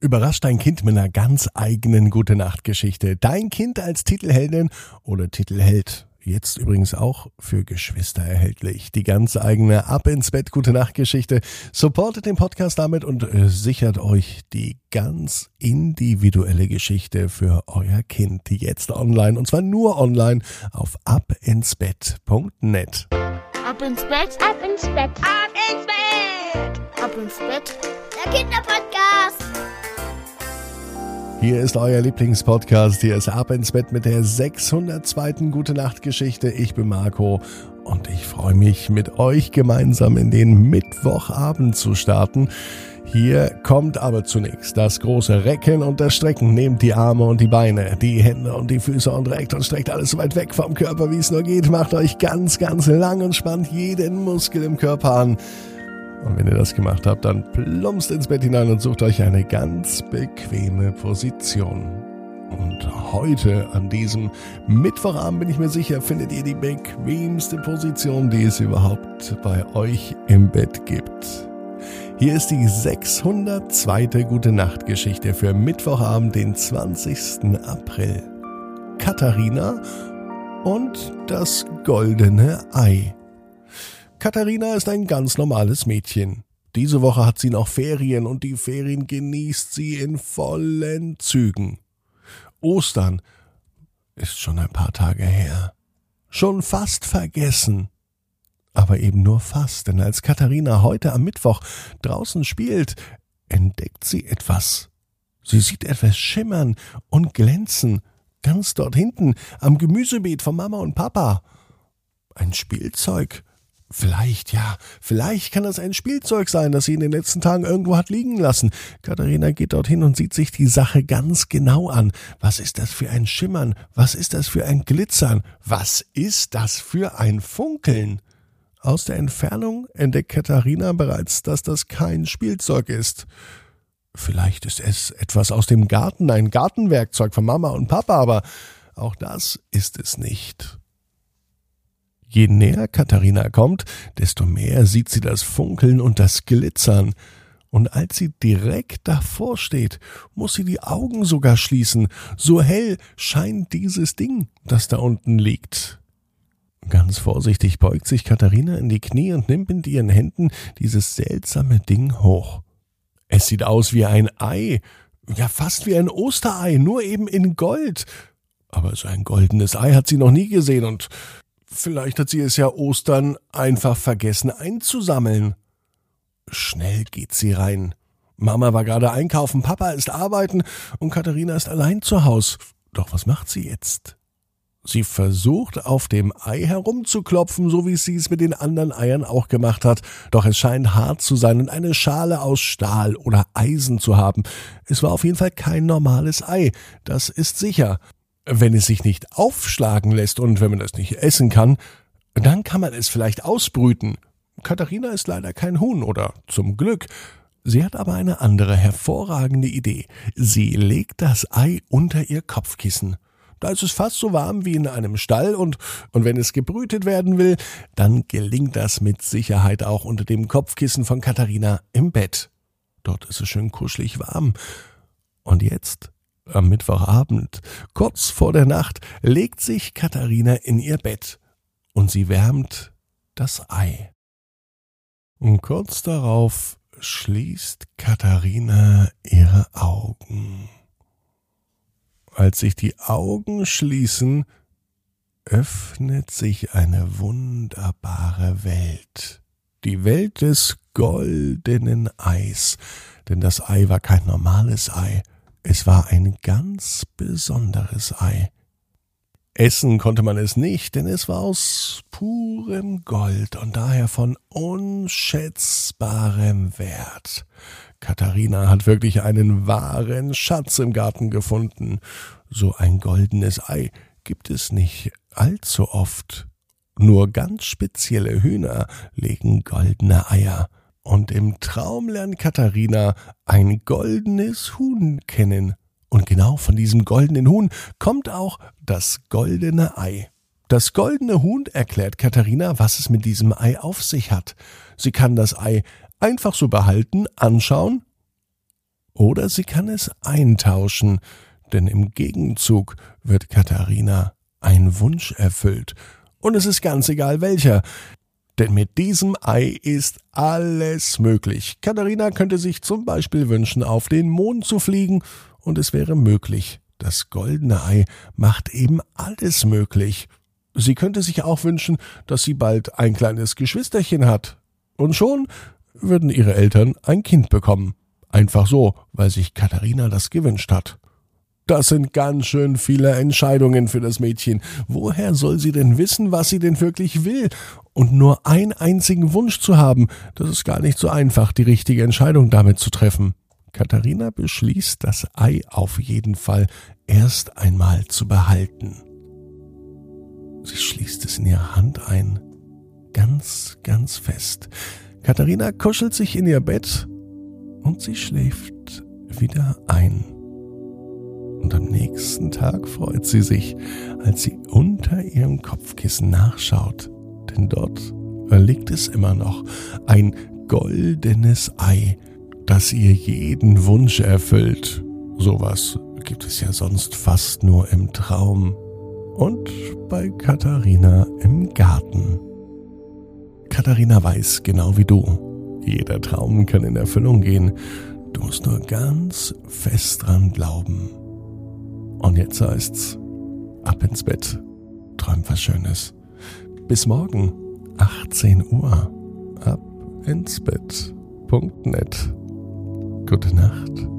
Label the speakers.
Speaker 1: Überrascht dein Kind mit einer ganz eigenen Gute Nacht Geschichte. Dein Kind als Titelheldin oder Titelheld. Jetzt übrigens auch für Geschwister erhältlich. Die ganz eigene Ab ins Bett Gute Nacht Geschichte. Supportet den Podcast damit und äh, sichert euch die ganz individuelle Geschichte für euer Kind. Jetzt online und zwar nur online auf abinsbett.net.
Speaker 2: Ab ins Bett, ab ins Bett, ab ins Bett, ab ins Bett. Der Kinderpodcast.
Speaker 1: Hier ist euer Lieblingspodcast. Hier ist Ab ins Bett mit der 602. Gute Nacht Geschichte. Ich bin Marco und ich freue mich mit euch gemeinsam in den Mittwochabend zu starten. Hier kommt aber zunächst das große Recken und das Strecken. Nehmt die Arme und die Beine, die Hände und die Füße und reckt und streckt alles so weit weg vom Körper, wie es nur geht. Macht euch ganz, ganz lang und spannt jeden Muskel im Körper an. Und wenn ihr das gemacht habt, dann plumpst ins Bett hinein und sucht euch eine ganz bequeme Position. Und heute, an diesem Mittwochabend, bin ich mir sicher, findet ihr die bequemste Position, die es überhaupt bei euch im Bett gibt. Hier ist die 602. Gute Nacht Geschichte für Mittwochabend, den 20. April. Katharina und das goldene Ei. Katharina ist ein ganz normales Mädchen. Diese Woche hat sie noch Ferien und die Ferien genießt sie in vollen Zügen. Ostern ist schon ein paar Tage her. Schon fast vergessen. Aber eben nur fast, denn als Katharina heute am Mittwoch draußen spielt, entdeckt sie etwas. Sie sieht etwas schimmern und glänzen, ganz dort hinten am Gemüsebeet von Mama und Papa. Ein Spielzeug, Vielleicht, ja, vielleicht kann das ein Spielzeug sein, das sie in den letzten Tagen irgendwo hat liegen lassen. Katharina geht dorthin und sieht sich die Sache ganz genau an. Was ist das für ein Schimmern? Was ist das für ein Glitzern? Was ist das für ein Funkeln? Aus der Entfernung entdeckt Katharina bereits, dass das kein Spielzeug ist. Vielleicht ist es etwas aus dem Garten, ein Gartenwerkzeug von Mama und Papa, aber auch das ist es nicht. Je näher Katharina kommt, desto mehr sieht sie das Funkeln und das Glitzern. Und als sie direkt davor steht, muss sie die Augen sogar schließen. So hell scheint dieses Ding, das da unten liegt. Ganz vorsichtig beugt sich Katharina in die Knie und nimmt mit ihren Händen dieses seltsame Ding hoch. Es sieht aus wie ein Ei, ja fast wie ein Osterei, nur eben in Gold. Aber so ein goldenes Ei hat sie noch nie gesehen und Vielleicht hat sie es ja Ostern einfach vergessen einzusammeln. Schnell geht sie rein. Mama war gerade einkaufen, Papa ist arbeiten und Katharina ist allein zu Haus. Doch was macht sie jetzt? Sie versucht auf dem Ei herumzuklopfen, so wie sie es mit den anderen Eiern auch gemacht hat. Doch es scheint hart zu sein und eine Schale aus Stahl oder Eisen zu haben. Es war auf jeden Fall kein normales Ei, das ist sicher. Wenn es sich nicht aufschlagen lässt und wenn man es nicht essen kann, dann kann man es vielleicht ausbrüten. Katharina ist leider kein Huhn oder zum Glück. Sie hat aber eine andere hervorragende Idee. Sie legt das Ei unter ihr Kopfkissen. Da ist es fast so warm wie in einem Stall und, und wenn es gebrütet werden will, dann gelingt das mit Sicherheit auch unter dem Kopfkissen von Katharina im Bett. Dort ist es schön kuschelig warm. Und jetzt am Mittwochabend, kurz vor der Nacht, legt sich Katharina in ihr Bett und sie wärmt das Ei. Und kurz darauf schließt Katharina ihre Augen. Als sich die Augen schließen, öffnet sich eine wunderbare Welt. Die Welt des goldenen Eis, denn das Ei war kein normales Ei, es war ein ganz besonderes Ei. Essen konnte man es nicht, denn es war aus purem Gold und daher von unschätzbarem Wert. Katharina hat wirklich einen wahren Schatz im Garten gefunden. So ein goldenes Ei gibt es nicht allzu oft. Nur ganz spezielle Hühner legen goldene Eier und im Traum lernt Katharina ein goldenes Huhn kennen. Und genau von diesem goldenen Huhn kommt auch das goldene Ei. Das goldene Huhn erklärt Katharina, was es mit diesem Ei auf sich hat. Sie kann das Ei einfach so behalten, anschauen Oder sie kann es eintauschen, denn im Gegenzug wird Katharina ein Wunsch erfüllt. Und es ist ganz egal welcher. Denn mit diesem Ei ist alles möglich. Katharina könnte sich zum Beispiel wünschen, auf den Mond zu fliegen, und es wäre möglich. Das goldene Ei macht eben alles möglich. Sie könnte sich auch wünschen, dass sie bald ein kleines Geschwisterchen hat. Und schon würden ihre Eltern ein Kind bekommen. Einfach so, weil sich Katharina das gewünscht hat. Das sind ganz schön viele Entscheidungen für das Mädchen. Woher soll sie denn wissen, was sie denn wirklich will? Und nur einen einzigen Wunsch zu haben, das ist gar nicht so einfach, die richtige Entscheidung damit zu treffen. Katharina beschließt, das Ei auf jeden Fall erst einmal zu behalten. Sie schließt es in ihre Hand ein, ganz, ganz fest. Katharina kuschelt sich in ihr Bett und sie schläft wieder ein und am nächsten Tag freut sie sich, als sie unter ihrem Kopfkissen nachschaut, denn dort liegt es immer noch ein goldenes Ei, das ihr jeden Wunsch erfüllt. Sowas gibt es ja sonst fast nur im Traum und bei Katharina im Garten. Katharina weiß genau wie du, jeder Traum kann in Erfüllung gehen, du musst nur ganz fest dran glauben. Und jetzt heißt's, ab ins Bett, träum was Schönes. Bis morgen, 18 Uhr, ab ins Bett.net. Gute Nacht.